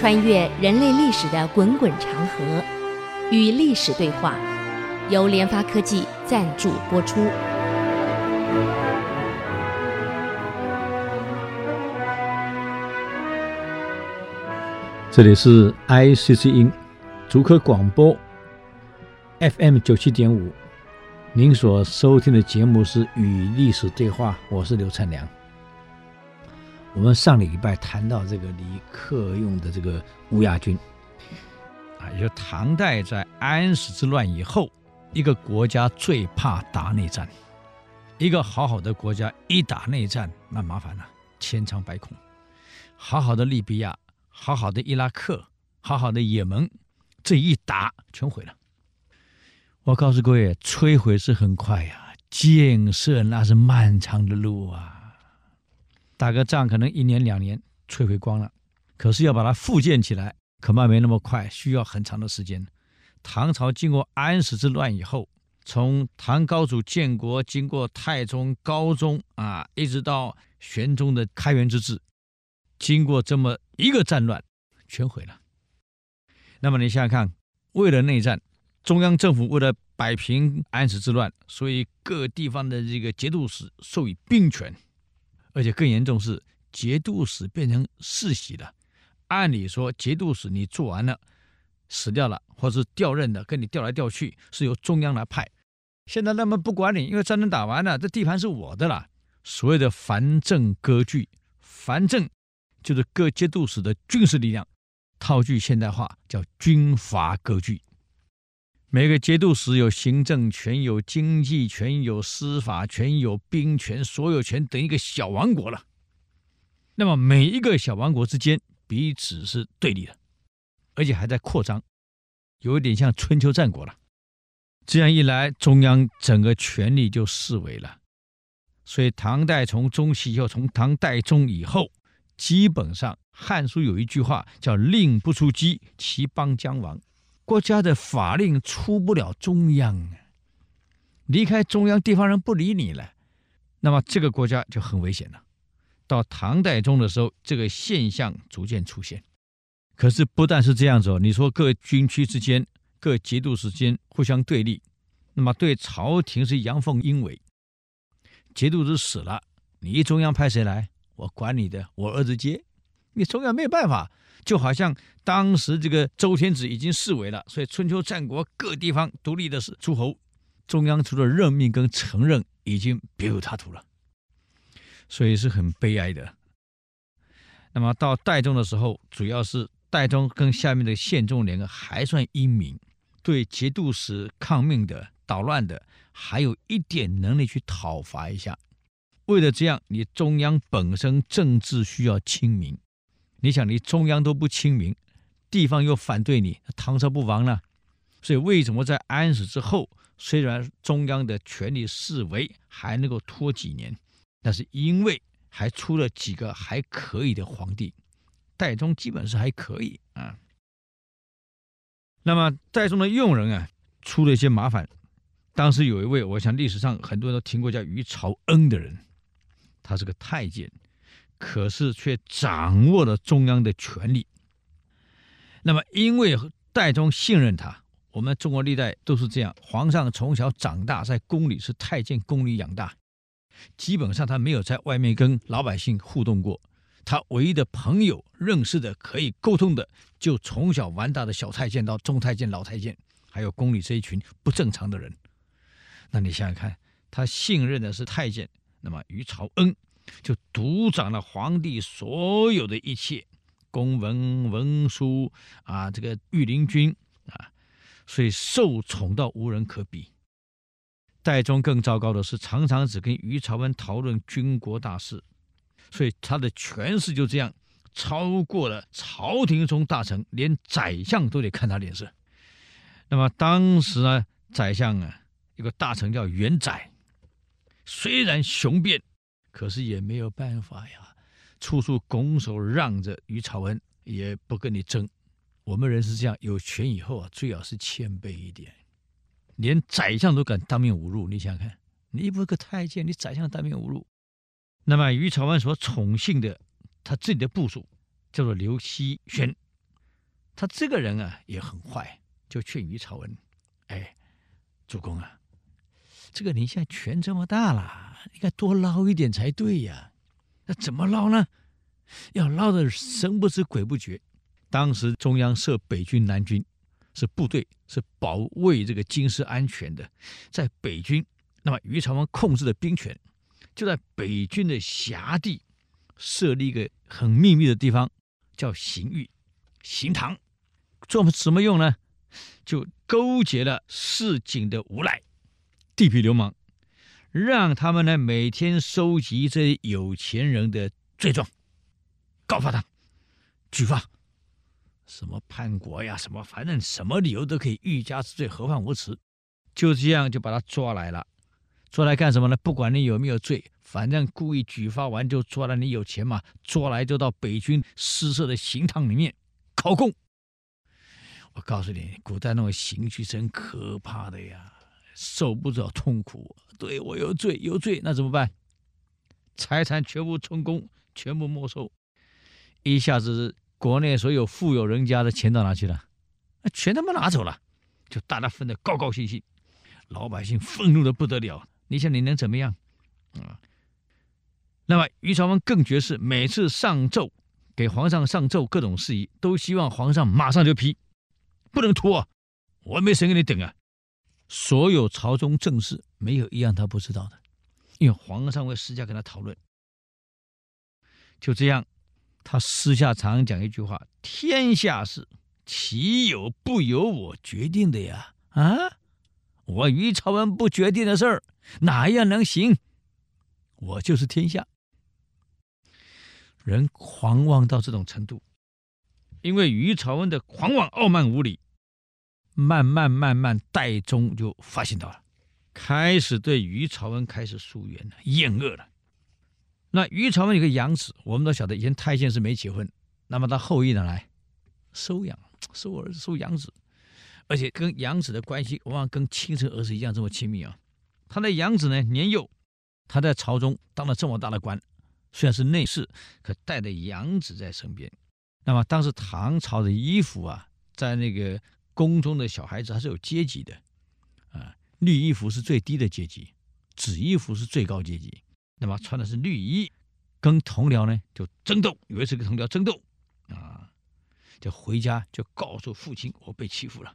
穿越人类历史的滚滚长河，与历史对话，由联发科技赞助播出。这里是 ICC 音竹科广播 FM 九七点五，您所收听的节目是《与历史对话》，我是刘灿良。我们上礼拜谈到这个李克用的这个乌鸦军，啊，也就唐代在安史之乱以后，一个国家最怕打内战。一个好好的国家一打内战，那麻烦了，千疮百孔。好好的利比亚，好好的伊拉克，好好的也门，这一打全毁了。我告诉各位，摧毁是很快呀，建设那是漫长的路啊。打个仗可能一年两年摧毁光了，可是要把它复建起来，恐怕没那么快，需要很长的时间。唐朝经过安史之乱以后，从唐高祖建国，经过太宗、高宗啊，一直到玄宗的开元之治，经过这么一个战乱，全毁了。那么你想想看，为了内战，中央政府为了摆平安史之乱，所以各地方的这个节度使授予兵权。而且更严重是节度使变成世袭的，按理说节度使你做完了死掉了，或是调任的，跟你调来调去是由中央来派。现在他们不管你，因为战争打完了，这地盘是我的了。所谓的藩镇割据，藩镇就是各节度使的军事力量，套句现代话叫军阀割据。每个节度使有行政权、有经济权、有司法权、有兵权，所有权等一个小王国了。那么每一个小王国之间彼此是对立的，而且还在扩张，有一点像春秋战国了。这样一来，中央整个权力就式微了。所以唐代从中期以后，从唐代宗以后，基本上《汉书》有一句话叫“令不出击，其邦将亡”。国家的法令出不了中央，离开中央，地方人不理你了，那么这个国家就很危险了。到唐代宗的时候，这个现象逐渐出现。可是不但是这样子哦，你说各军区之间、各节度使之间互相对立，那么对朝廷是阳奉阴违。节度使死了，你中央派谁来？我管你的，我儿子接，你中央没有办法。就好像当时这个周天子已经式微了，所以春秋战国各地方独立的是诸侯，中央除了任命跟承认，已经别有他途了，所以是很悲哀的。那么到代宗的时候，主要是代宗跟下面的宪宗两个还算英明，对节度使抗命的、捣乱的，还有一点能力去讨伐一下。为了这样，你中央本身政治需要清明。你想，你中央都不亲民，地方又反对你，唐朝不亡了。所以为什么在安史之后，虽然中央的权力式微，还能够拖几年？那是因为还出了几个还可以的皇帝，代宗基本上还可以啊。那么代宗的用人啊，出了一些麻烦。当时有一位，我想历史上很多人都听过叫于朝恩的人，他是个太监。可是却掌握了中央的权力。那么，因为代宗信任他，我们中国历代都是这样。皇上从小长大在宫里，是太监宫里养大，基本上他没有在外面跟老百姓互动过。他唯一的朋友、认识的、可以沟通的，就从小玩大的小太监到中太监、老太监，还有宫里这一群不正常的人。那你想想看，他信任的是太监，那么于朝恩。就独掌了皇帝所有的一切公文文书啊，这个御林军啊，所以受宠到无人可比。代宗更糟糕的是，常常只跟于朝文讨论军国大事，所以他的权势就这样超过了朝廷中大臣，连宰相都得看他脸色。那么当时呢，宰相啊，有个大臣叫元载，虽然雄辩。可是也没有办法呀，处处拱手让着于朝恩，也不跟你争。我们人是这样，有权以后啊，最好是谦卑一点。连宰相都敢当面侮辱，你想想看，你不是个太监，你宰相当面侮辱。那么于朝恩所宠幸的，他自己的部属叫做刘希轩，他这个人啊也很坏，就劝于朝文：“哎，主公啊，这个你现在权这么大了，应该多捞一点才对呀。那怎么捞呢？要捞的神不知鬼不觉。当时中央设北军、南军，是部队，是保卫这个京师安全的。在北军，那么于朝文控制的兵权就在北军的辖地设立一个很秘密的地方，叫刑狱、刑堂。做什么用呢？就勾结了市井的无赖、地痞流氓，让他们呢每天收集这有钱人的罪状，告发他，举发，什么叛国呀，什么反正什么理由都可以，欲加之罪，何患无辞？就这样就把他抓来了，抓来干什么呢？不管你有没有罪，反正故意举发完就抓了你有钱嘛，抓来就到北军私设的刑堂里面考供。我告诉你，古代那种刑具真可怕的呀，受不着痛苦。对，我有罪，有罪，那怎么办？财产全部充公，全部没收，一下子国内所有富有人家的钱到哪去了？那全他妈拿走了，就大家分得高高兴兴，老百姓愤怒的不得了。你想你能怎么样？啊？那么于朝文更绝是，每次上奏给皇上上奏各种事宜，都希望皇上马上就批。不能拖啊！我没时间给你等啊！所有朝中政事没有一样他不知道的，因为皇上会私下跟他讨论。就这样，他私下常讲一句话：“天下事岂有不由我决定的呀？啊，我于朝文不决定的事儿，哪一样能行？我就是天下。”人狂妄到这种程度。因为于朝文的狂妄傲慢无礼，慢慢慢慢，代宗就发现到了，开始对于朝文开始疏远了，厌恶了。那于朝文有个养子，我们都晓得，以前太监是没结婚，那么他后裔呢来收养，收儿子，收养子，而且跟养子的关系往往跟亲生儿子一样这么亲密啊。他的养子呢年幼，他在朝中当了这么大的官，虽然是内侍，可带着养子在身边。那么当时唐朝的衣服啊，在那个宫中的小孩子还是有阶级的，啊，绿衣服是最低的阶级，紫衣服是最高阶级。那么穿的是绿衣，跟同僚呢就争斗，有一次跟同僚争斗，啊，就回家就告诉父亲我被欺负了。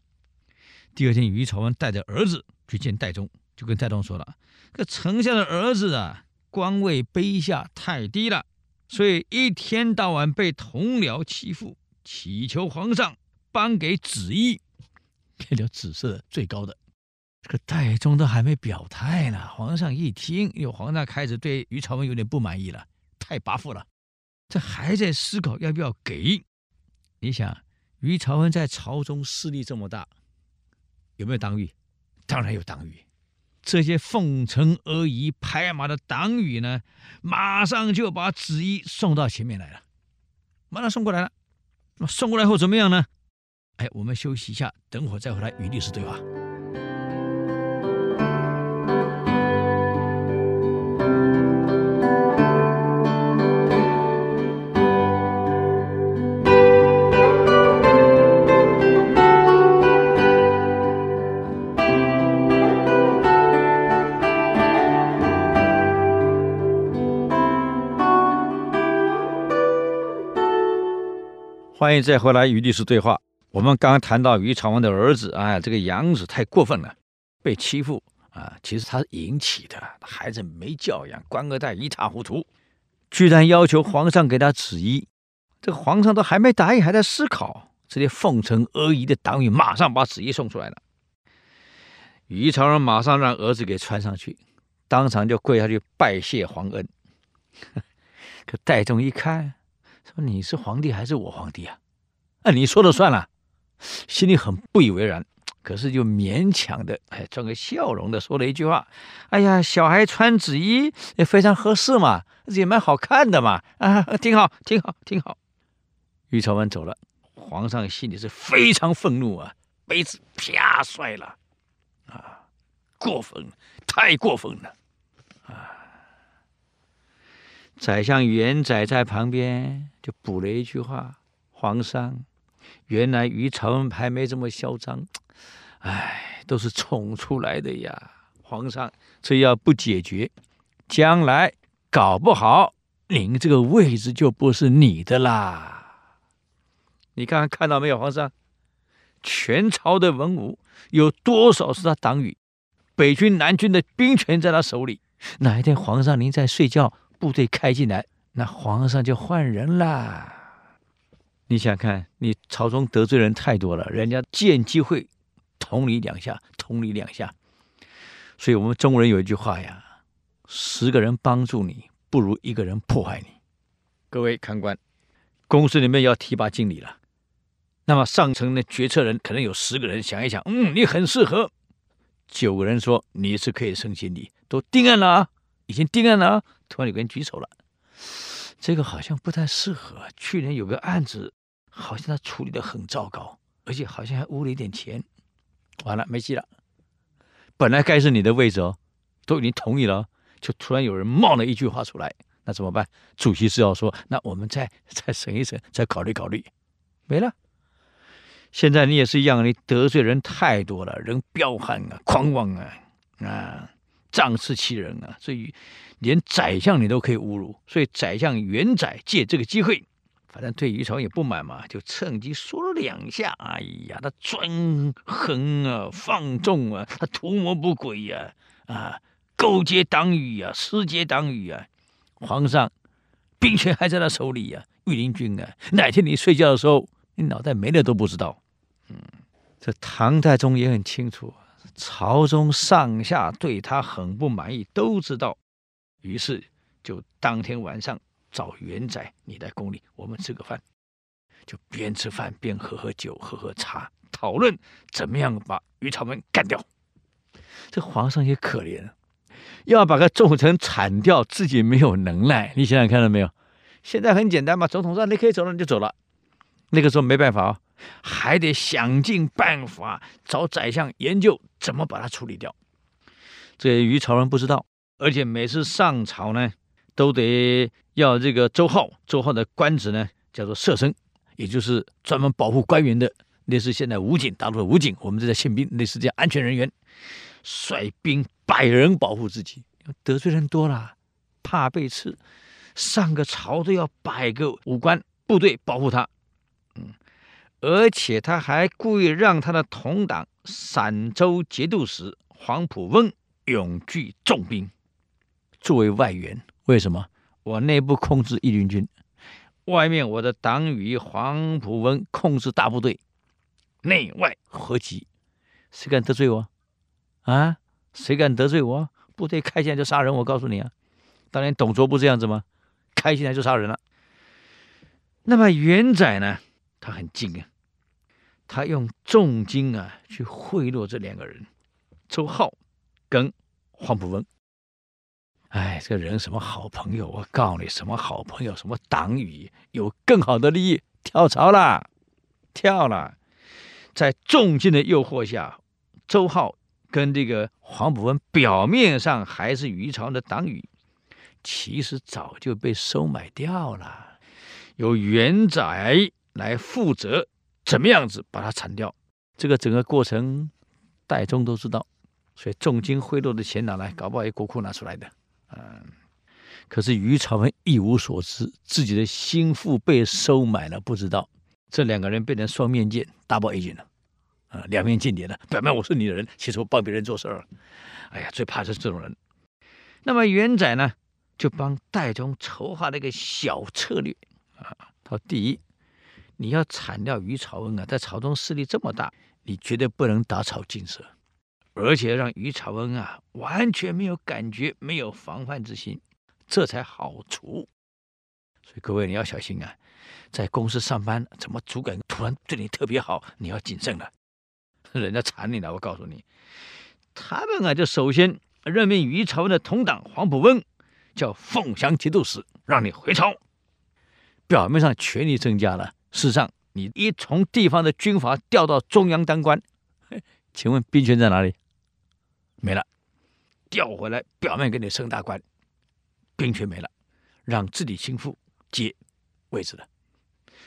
第二天，于朝文带着儿子去见戴宗，就跟戴宗说了：“这丞相的儿子啊，官位卑下太低了。”所以一天到晚被同僚欺负，祈求皇上颁给紫衣，变成紫色的最高的。这个代宗都还没表态呢，皇上一听，哟皇上开始对于朝文有点不满意了，太跋扈了，这还在思考要不要给。你想，于朝文在朝中势力这么大，有没有党羽？当然有党羽。这些奉承阿谀、拍马的党羽呢，马上就把旨意送到前面来了，马上送过来了。那送过来后怎么样呢？哎，我们休息一下，等会再回来与律师对话。欢迎再回来与律师对话。我们刚刚谈到于朝文的儿子，哎，这个养子太过分了，被欺负啊！其实他是引起的，孩子没教养，官二代一塌糊涂，居然要求皇上给他旨意。这个皇上都还没答应，还在思考。这些奉承阿谀的党羽马上把旨意送出来了。于朝文马上让儿子给穿上去，当场就跪下去拜谢皇恩。可戴宗一看。说你是皇帝还是我皇帝啊？啊，你说了算了，心里很不以为然，可是就勉强的哎，装个笑容的说了一句话：“哎呀，小孩穿紫衣也非常合适嘛，也蛮好看的嘛，啊，挺好，挺好，挺好。”于朝文走了，皇上心里是非常愤怒啊，杯子啪摔了，啊，过分，太过分了。啊宰相元载在旁边就补了一句话：“皇上，原来于朝文还没这么嚣张，哎，都是宠出来的呀！皇上，这要不解决，将来搞不好您这个位置就不是你的啦。你看看看到没有，皇上，全朝的文武有多少是他党羽？北军、南军的兵权在他手里。哪一天皇上您在睡觉，部队开进来，那皇上就换人啦。你想看，你朝中得罪人太多了，人家见机会捅你两下，捅你两下。所以我们中国人有一句话呀：十个人帮助你，不如一个人迫害你。各位看官，公司里面要提拔经理了，那么上层的决策人可能有十个人想一想，嗯，你很适合。九个人说你是可以升经理，都定案了啊，已经定案了啊。突然有个人举手了，这个好像不太适合。去年有个案子，好像他处理得很糟糕，而且好像还污了一点钱。完了，没戏了。本来该是你的位置哦，都已经同意了，就突然有人冒了一句话出来，那怎么办？主席是要说，那我们再再审一审，再考虑考虑，没了。现在你也是一样，你得罪人太多了，人彪悍啊，狂妄啊，啊，仗势欺人啊，所以连宰相你都可以侮辱。所以宰相元载借这个机会，反正对于朝也不满嘛，就趁机说了两下。哎呀，他专横啊，放纵啊，他图谋不轨呀，啊，勾结党羽啊，私结党羽啊。皇上兵权还在他手里呀，啊，御林军啊，哪天你睡觉的时候，你脑袋没了都不知道。嗯，这唐太宗也很清楚，朝中上下对他很不满意，都知道，于是就当天晚上找元载，你来宫里，我们吃个饭，就边吃饭边喝喝酒，喝喝茶，讨论怎么样把于朝文干掉。这皇上也可怜，要把个重臣铲掉，自己没有能耐。你想想看到没有？现在很简单嘛，总统说你可以走了，你就走了。那个时候没办法啊。还得想尽办法找宰相研究怎么把他处理掉。这于朝文不知道，而且每次上朝呢，都得要这个周浩。周浩的官职呢叫做舍生，也就是专门保护官员的，类似现在武警，大陆的武警，我们这叫宪兵，类似这样安全人员，率兵百人保护自己。得罪人多了，怕被刺，上个朝都要百个武官部队保护他。嗯。而且他还故意让他的同党陕州节度使黄埔翁拥聚重兵，作为外援。为什么？我内部控制义林军，外面我的党羽黄埔文控制大部队，内外合击。谁敢得罪我？啊？谁敢得罪我？部队开进来就杀人！我告诉你啊，当年董卓不这样子吗？开进来就杀人了。那么元载呢？他很精啊。他用重金啊去贿赂这两个人，周浩跟黄埔文。哎，这个人什么好朋友？我告诉你，什么好朋友？什么党羽？有更好的利益，跳槽了，跳了。在重金的诱惑下，周浩跟这个黄埔文表面上还是于朝的党羽，其实早就被收买掉了，由元载来负责。怎么样子把他铲掉？这个整个过程，戴宗都知道，所以重金贿赂的钱拿来，搞不好也国库拿出来的。嗯，可是于朝文一无所知，自己的心腹被收买了，不知道。这两个人变成双面剑，double agent 了，啊，两面间谍了。表面我是你的人，其实我帮别人做事儿。哎呀，最怕是这种人。那么元载呢，就帮戴宗筹划了一个小策略啊。他说第一。你要铲掉于朝文啊，在朝中势力这么大，你绝对不能打草惊蛇，而且让于朝文啊完全没有感觉、没有防范之心，这才好除。所以各位你要小心啊，在公司上班，怎么主管突然对你特别好，你要谨慎了，人家缠你了。我告诉你，他们啊就首先任命于朝文的同党黄埔翁叫凤翔节度使，让你回朝，表面上权力增加了。事实上，你一从地方的军阀调到中央当官，请问兵权在哪里？没了，调回来表面给你升大官，兵权没了，让自己心腹接位置了，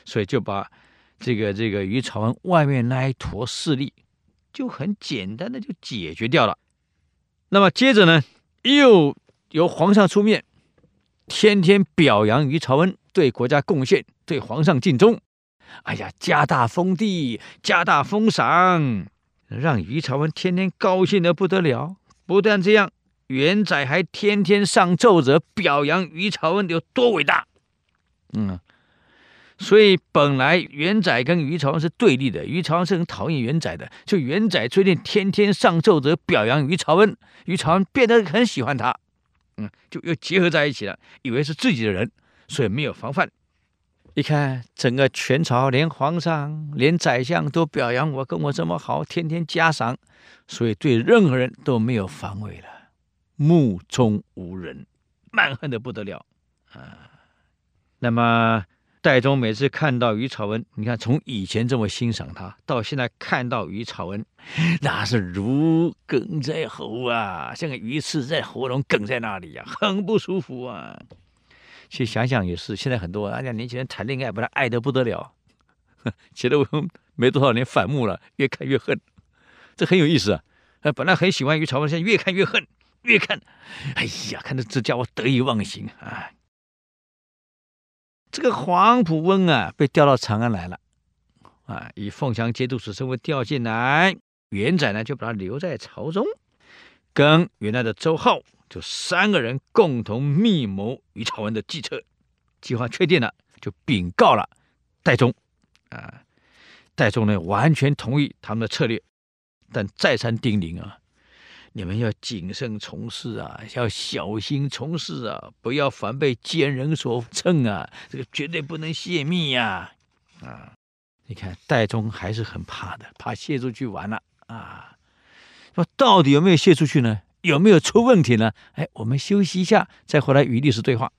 所以就把这个这个于朝文外面那一坨势力，就很简单的就解决掉了。那么接着呢，又由皇上出面，天天表扬于朝恩对国家贡献，对皇上尽忠。哎呀，加大封地，加大封赏，让于朝文天天高兴得不得了。不但这样，元载还天天上奏折表扬于朝文有多伟大。嗯。所以本来元载跟于朝文是对立的，于朝文是很讨厌元载的。就元载最近天天上奏折表扬于朝文，于朝文变得很喜欢他，嗯，就又结合在一起了，以为是自己的人，所以没有防范。一看整个全朝，连皇上、连宰相都表扬我，跟我这么好，天天嘉赏，所以对任何人都没有防卫了，目中无人，蛮横的不得了啊。那么。戴宗每次看到于朝恩，你看从以前这么欣赏他，到现在看到于朝恩，那是如鲠在喉啊，像个鱼刺在喉咙，梗在那里呀、啊，很不舒服啊。其实想想也是，现在很多啊，年轻人谈恋爱，把他爱得不得了，觉得我没多少年反目了，越看越恨，这很有意思啊。本来很喜欢于朝恩，现在越看越恨，越看，哎呀，看着这家伙得意忘形啊。这个黄埔翁啊，被调到长安来了，啊，以凤翔节度使身份调进来。元载呢，就把他留在朝中，跟原来的周浩就三个人共同密谋于朝文的计策。计划确定了，就禀告了戴宗，啊，戴宗呢完全同意他们的策略，但再三叮咛啊。你们要谨慎从事啊，要小心从事啊，不要反被奸人所乘啊！这个绝对不能泄密呀！啊，你看戴宗还是很怕的，怕泄出去完了啊。说到底有没有泄出去呢？有没有出问题呢？哎，我们休息一下，再回来与律师对话。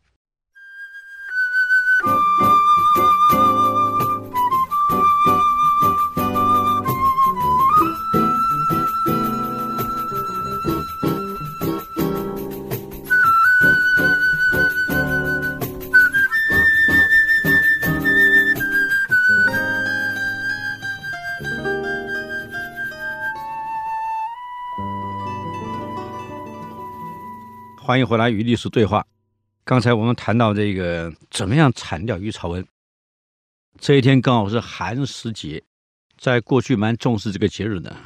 欢迎回来与历史对话。刚才我们谈到这个怎么样铲掉于朝文，这一天刚好是寒食节，在过去蛮重视这个节日的。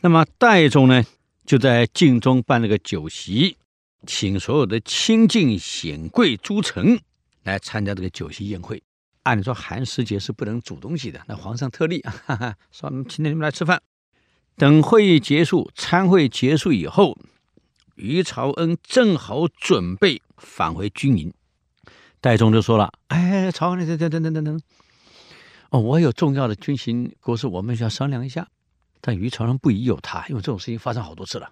那么戴宗呢，就在镜中办了个酒席，请所有的亲近显贵诸臣来参加这个酒席宴会。按理说寒食节是不能煮东西的，那皇上特例，哈哈，说请你们来吃饭。等会议结束，参会结束以后。于朝恩正好准备返回军营，戴宗就说了：“哎，朝恩，等等等等等等，哦，我有重要的军情国事，我们需要商量一下。”但于朝恩不疑有他，因为这种事情发生好多次了。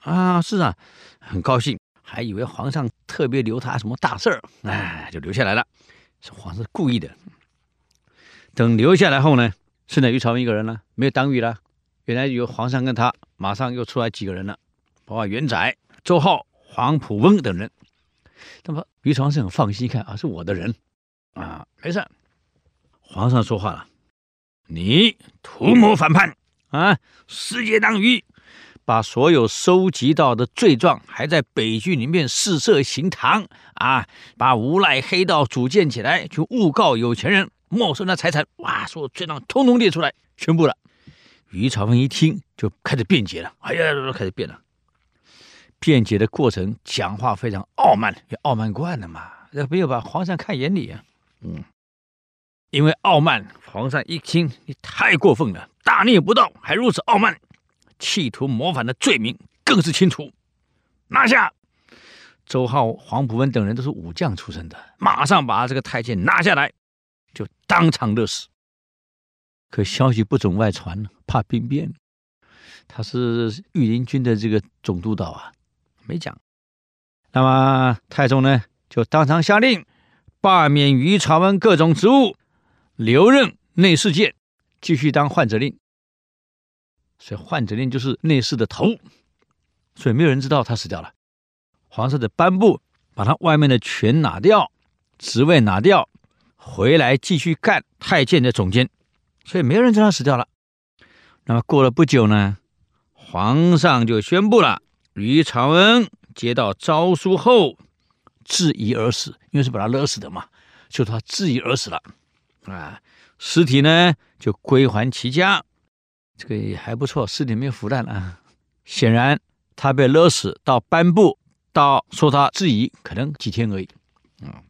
啊，是啊，很高兴，还以为皇上特别留他什么大事儿，哎，就留下来了。是皇上故意的。等留下来后呢，剩下于朝恩一个人了，没有党羽了。原来有皇上跟他，马上又出来几个人了，包括元载。周浩、黄埔翁等人，那么于朝恩是很放心，看啊，是我的人啊，没事。皇上说话了，你图谋反叛啊，私结党羽，把所有收集到的罪状，还在北军里面试设行堂啊，把无赖黑道组建起来，去诬告有钱人，没收那财产，哇，所有罪状通通列出来，宣布了。于朝恩一听，就开始辩解了，哎呀，开始辩了。辩解的过程，讲话非常傲慢，也傲慢惯了嘛，没有把皇上看眼里啊。嗯，因为傲慢，皇上一听你太过分了，大逆不道，还如此傲慢，企图谋反的罪名更是清楚。拿下！周浩、黄埔文等人都是武将出身的，马上把这个太监拿下来，就当场勒死。可消息不准外传，怕兵变。他是御林军的这个总督导啊。没讲，那么太宗呢，就当场下令罢免于朝文各种职务，留任内侍监，继续当宦者令。所以宦者令就是内侍的头，所以没有人知道他死掉了。皇上的颁布，把他外面的权拿掉，职位拿掉，回来继续干太监的总监，所以没有人知道他死掉了。那么过了不久呢，皇上就宣布了，于朝恩接到诏书后，自縊而死，因为是把他勒死的嘛，就他自縊而死了。啊，尸体呢就归还其家，这个也还不错，尸体没有腐烂啊。显然他被勒死到颁布到说他自縊，可能几天而已。啊，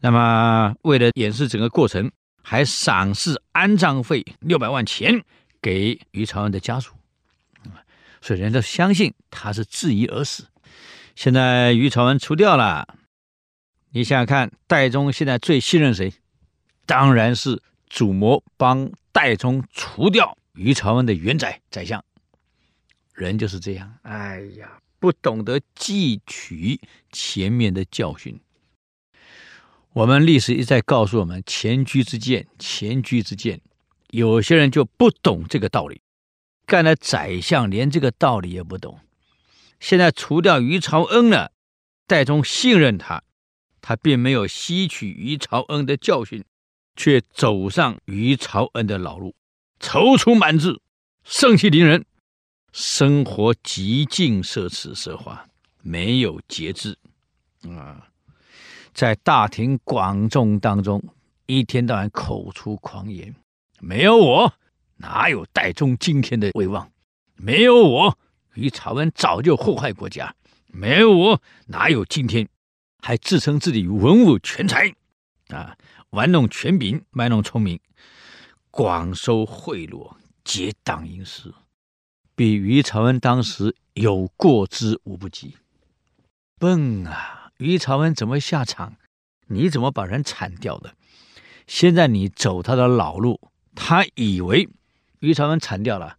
那么为了掩饰整个过程。还赏赐安葬费六百万钱给于朝恩的家属，所以人都相信他是自縊而死。现在于朝恩除掉了，你想想看，戴宗现在最信任谁？当然是主谋帮戴宗除掉于朝恩的元宰宰相。人就是这样，哎呀，不懂得汲取前面的教训。我们历史一再告诉我们“前车之鉴”，前车之鉴。有些人就不懂这个道理，干了宰相连这个道理也不懂。现在除掉于朝恩了，代宗信任他，他并没有吸取于朝恩的教训，却走上于朝恩的老路，踌躇满志，盛气凌人，生活极尽奢侈奢华，没有节制啊。在大庭广众当中，一天到晚口出狂言，没有我哪有代宗今天的威望？没有我，于朝恩早就祸害国家；没有我，哪有今天？还自称自己文武全才，啊，玩弄权柄，卖弄聪明，广收贿赂，结党营私，比于朝恩当时有过之无不及。笨啊！于朝恩怎么下场？你怎么把人铲掉的？现在你走他的老路，他以为于朝恩铲掉了，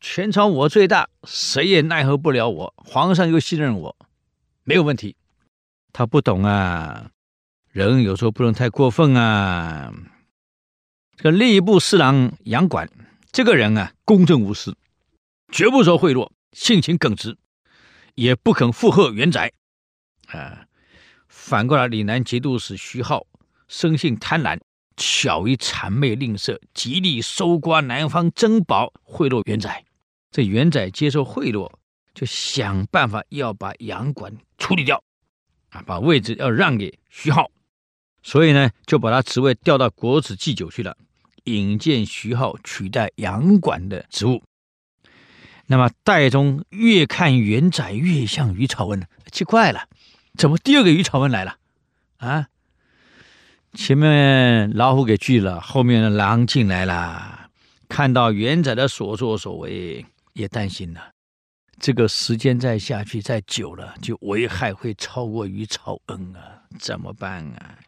全朝我最大，谁也奈何不了我。皇上又信任我，没有问题。他不懂啊，人有时候不能太过分啊。这吏部侍郎杨管这个人啊，公正无私，绝不收贿赂，性情耿直，也不肯附和元载。啊，反过来，岭南节度使徐浩生性贪婪，巧于谄媚吝啬，极力搜刮南方珍宝，贿赂元宰。这元宰接受贿赂，就想办法要把杨管处理掉，啊，把位置要让给徐浩，所以呢，就把他职位调到国子祭酒去了，引荐徐浩取代杨管的职务。那么戴宗越看元载越像于朝文，奇怪了。怎么第二个于朝文来了？啊，前面老虎给拒了，后面的狼进来了。看到元载的所作所为，也担心了。这个时间再下去，再久了，就危害会超过于朝恩啊，怎么办啊？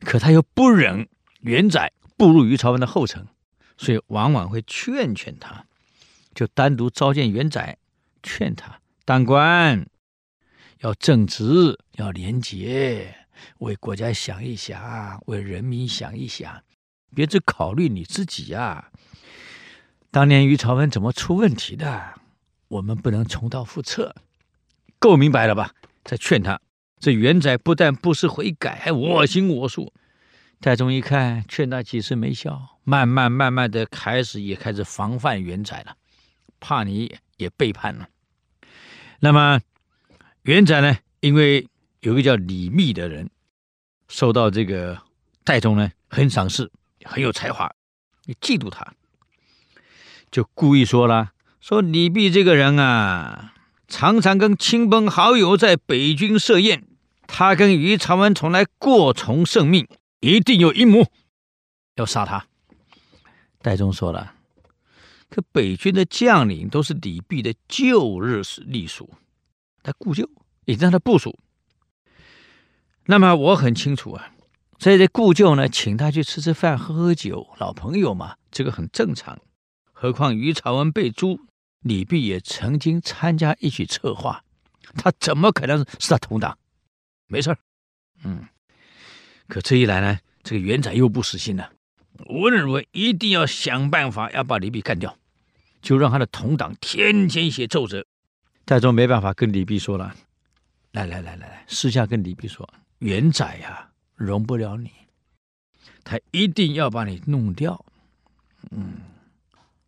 可他又不忍元载步入于朝恩的后尘，所以往往会劝劝他，就单独召见元载，劝他当官。要正直，要廉洁，为国家想一想，为人民想一想，别只考虑你自己呀、啊。当年于朝文怎么出问题的？我们不能重蹈覆辙。够明白了吧？再劝他。这元载不但不思悔改，还我行我素。太宗一看，劝他几次没效，慢慢慢慢的开始也开始防范元载了，怕你也背叛了。那么。元载呢，因为有个叫李密的人，受到这个戴宗呢很赏识，很有才华，你嫉妒他，就故意说了，说李密这个人啊，常常跟亲朋好友在北军设宴，他跟于长文从来过从甚密，一定有阴谋，要杀他。戴宗说了，可北军的将领都是李密的旧日隶属。他故旧，也让他部署。那么我很清楚啊，所以这故旧呢，请他去吃吃饭、喝喝酒，老朋友嘛，这个很正常。何况于朝文被诛，李泌也曾经参加一起策划，他怎么可能是他同党？没事儿，嗯。可这一来呢，这个元载又不死心了，我认为一定要想办法要把李泌干掉，就让他的同党天天写奏折。代宗没办法跟李泌说了，来来来来来，私下跟李泌说，元载呀，容不了你，他一定要把你弄掉，嗯，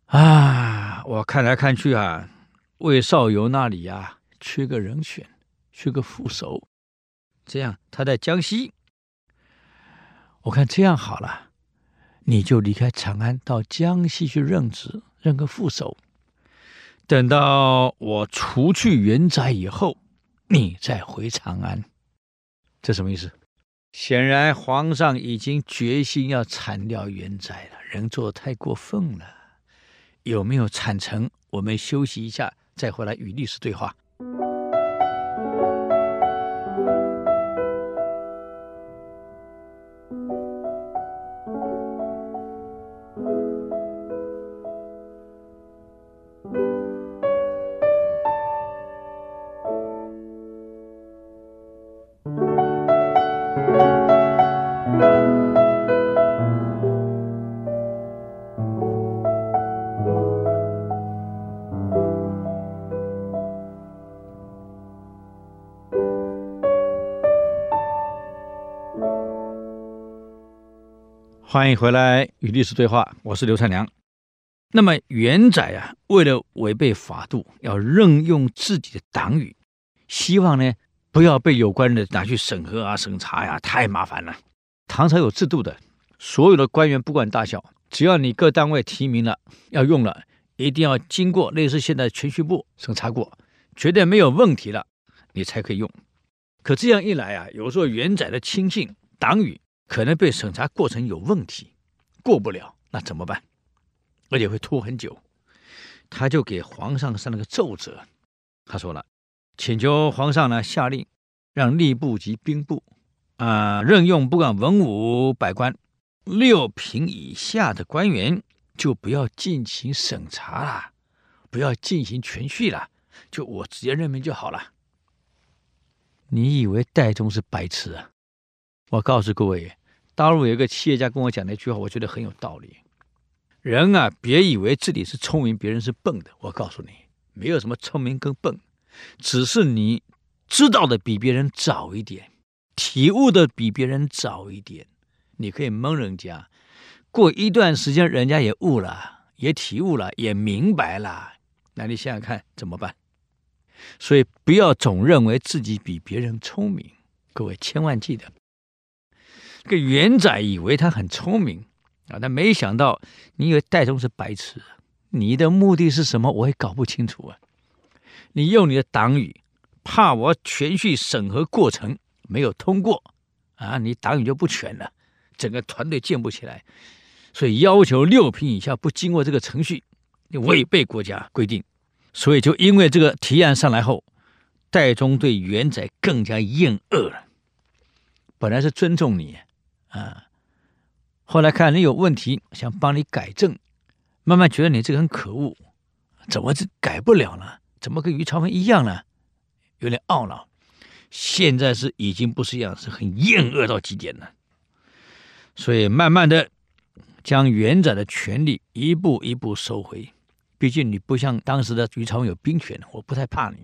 啊，我看来看去啊，魏少游那里呀、啊，缺个人选，缺个副手，这样他在江西，我看这样好了，你就离开长安，到江西去任职，任个副手。等到我除去元载以后，你再回长安，这什么意思？显然皇上已经决心要铲掉元宰了，人做的太过分了。有没有铲成？我们休息一下，再回来与历史对话。欢迎回来与历史对话，我是刘灿良。那么元载啊，为了违背法度，要任用自己的党羽，希望呢不要被有关的拿去审核啊、审查呀、太麻烦了。唐朝有制度的，所有的官员不管大小，只要你各单位提名了要用了，一定要经过类似现在銓叙部审查过，绝对没有问题了，你才可以用。可这样一来啊，有时候元载的亲信党羽。可能被审查过程有问题，过不了，那怎么办？而且会拖很久。他就给皇上上了个奏折，他说了，请求皇上呢下令，让吏部及兵部啊、任用不管文武百官六品以下的官员，就不要进行审查了，不要进行銓叙了，就我直接任命就好了。你以为戴宗是白痴啊？我告诉各位。大陆有一个企业家跟我讲那句话，我觉得很有道理。人啊，别以为自己是聪明，别人是笨的。我告诉你，没有什么聪明跟笨，只是你知道的比别人早一点，体悟的比别人早一点。你可以蒙人家，过一段时间，人家也悟了，也体悟了，也明白了。那你想想看怎么办？所以不要总认为自己比别人聪明，各位千万记得。这个元载以为他很聪明啊，但没想到，你以为戴宗是白痴？你的目的是什么？我也搞不清楚啊。你用你的党羽，怕我全序审核过程没有通过啊，你党羽就不全了，整个团队建不起来，所以要求六品以下不经过这个程序，你违背国家规定，所以就因为这个提案上来后，戴宗对元载更加厌恶了。本来是尊重你。啊，后来看你有问题，想帮你改正，慢慢觉得你这个很可恶，怎么这改不了呢？怎么跟于朝文一样呢？有点懊恼。现在是已经不是一样，是很厌恶到极点了。所以慢慢的将元载的权力一步一步收回。毕竟你不像当时的于朝文有兵权，我不太怕你，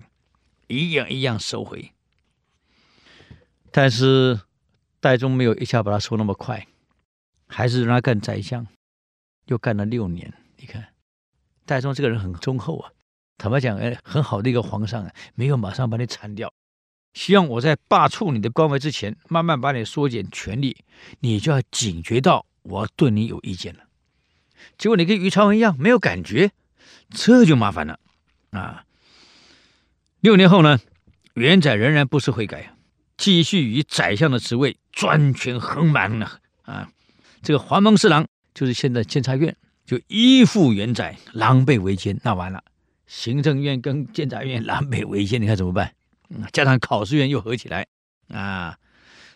一样一样收回。但是。戴宗没有一下把他收那么快，还是让他干宰相，又干了六年。你看，戴宗这个人很忠厚啊。坦白讲，哎，很好的一个皇上啊，没有马上把你铲掉，希望我在罢黜你的官位之前，慢慢把你缩减权力，你就要警觉到我对你有意见了。结果你跟于朝文一样，没有感觉，这就麻烦了啊。六年后呢，元载仍然不思悔改。继续以宰相的职位专权横蛮呢啊！这个黄门侍郎就是现在监察院，就依附元宰，狼狈为奸。那完了，行政院跟监察院狼狈为奸，你看怎么办？加上考试院又合起来啊，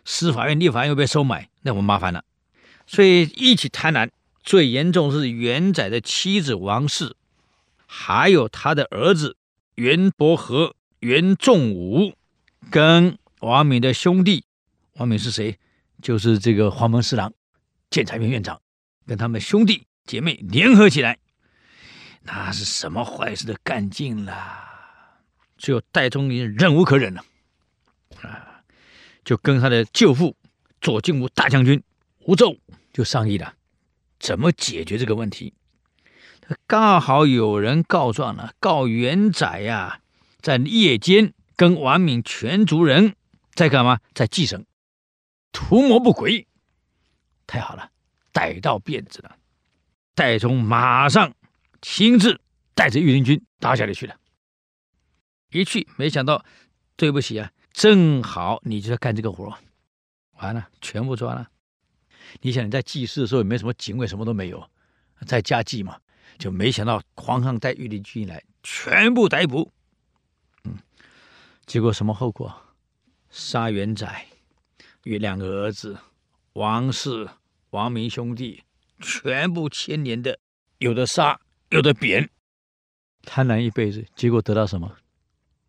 司法院、立法院又被收买，那我麻烦了。所以一起贪婪，最严重是元载的妻子王氏，还有他的儿子元伯和、元仲武跟。王敏的兄弟，王敏是谁？就是这个黄门侍郎、监察院院长，跟他们兄弟姐妹联合起来，那是什么坏事都干尽了。只有戴宗你忍无可忍了，啊，就跟他的舅父左精武大将军吴胄就商议了，怎么解决这个问题。刚好有人告状了，告元载呀，在夜间跟王敏全族人在干嘛？在祭神，图谋不轨。太好了，逮到辫子了。戴宗马上亲自带着御林军打下来去了。一去，没想到，对不起啊，正好你就在干这个活，完了，全部抓了。你想你在祭祀的时候也没什么警卫，什么都没有，在家祭嘛，就没想到皇上带御林军来，全部逮捕。嗯，结果什么后果？杀元载与两个儿子王氏、王明兄弟，全部牵连的，有的杀，有的贬，贪婪一辈子，结果得到什么？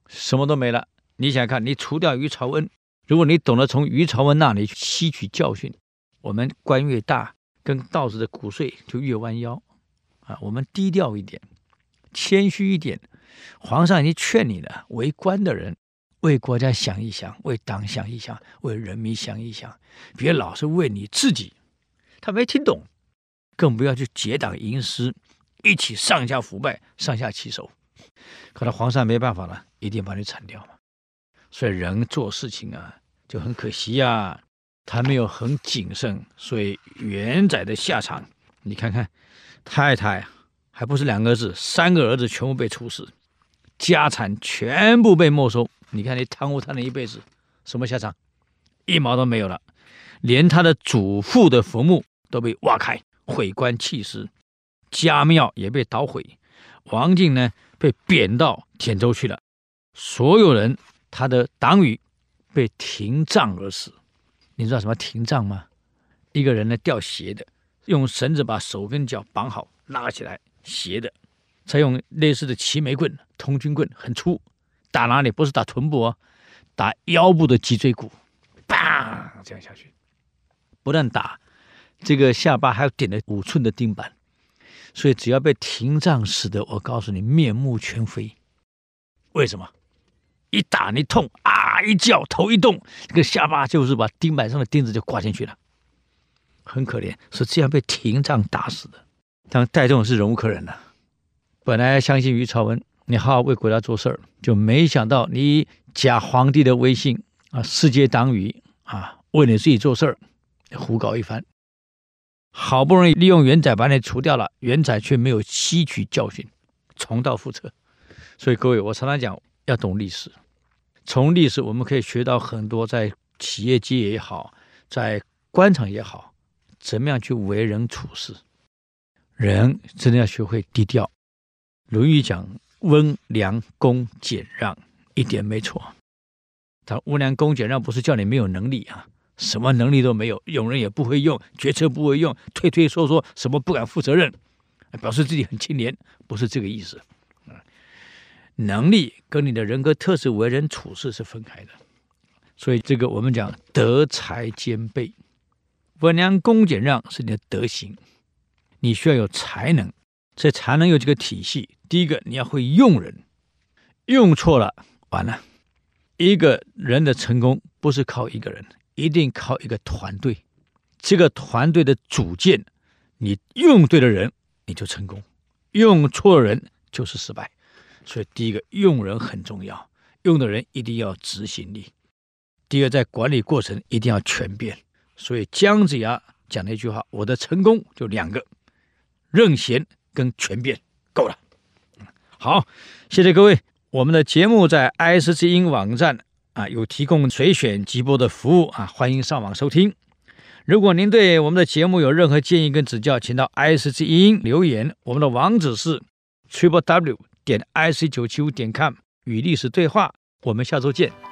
什么都没了。你想看，你除掉于朝恩，如果你懂得从于朝恩那里吸取教训，我们官越大，跟道士的骨髓就越弯腰啊。我们低调一点，谦虚一点。皇上已经劝你了，为官的人为国家想一想，为党想一想，为人民想一想，别老是为你自己。他没听懂，更不要去结党营私，一起上下腐败，上下其手。可能皇上没办法了，一定把你铲掉嘛。所以人做事情啊，就很可惜呀、啊，他没有很谨慎。所以元载的下场，你看看，太太还不是两个儿子，三个儿子全部被处死，家产全部被没收。你看你贪污贪了一辈子，什么下场？一毛都没有了，连他的祖父的坟墓都被挖开，毁棺弃尸，家庙也被捣毁。王进呢，被贬到田州去了，所有人他的党羽被停杖而死。你知道什么停杖吗？一个人呢吊斜的，用绳子把手跟脚绑好，拉起来斜的，采用类似的齐眉棍、通军棍，很粗，打哪里？不是打臀部哦，打腰部的脊椎骨，砰，这样下去，不但打这个下巴，还有点了五寸的钉板。所以，只要被停杖死的，我告诉你，面目全非。为什么？一打你痛啊，一叫头一动，这个下巴就是把钉板上的钉子就挂进去了，很可怜，是这样被停杖打死的。当戴宗是忍无可忍了，本来相信于朝文，你好好为国家做事儿，就没想到你假皇帝的威信啊，世界党羽啊，为你自己做事儿，胡搞一番。好不容易利用元载把你除掉了，元载却没有吸取教训，重蹈覆辙。所以各位，我常常讲要懂历史，从历史我们可以学到很多，在企业界也好，在官场也好，怎么样去为人处事。人真的要学会低调。《论语》讲温良恭俭让，一点没错。他温良恭俭让不是叫你没有能力啊。什么能力都没有，用人也不会用，决策不会用，推推说说，什么不敢负责任，表示自己很清廉，不是这个意思。能力跟你的人格特质、为人处事是分开的，所以这个我们讲德才兼备，温良恭俭让是你的德行，你需要有才能，这才能有这个体系。第一个，你要会用人，用错了完了。一个人的成功不是靠一个人。一定靠一个团队，这个团队的组建，你用对了人，你就成功；用错人就是失败。所以，第一个用人很重要，用的人一定要执行力。第二，在管理过程一定要全变。所以，姜子牙讲了一句话：“我的成功就两个，任贤跟权变，够了。”好，谢谢各位。我们的节目在 IC 之音网站。啊，有提供随选即播的服务啊，欢迎上网收听。如果您对我们的节目有任何建议跟指教，请到 IC 之音留言。我们的网址是 triple w 点 ic 九七五点 com 与历史对话。我们下周见。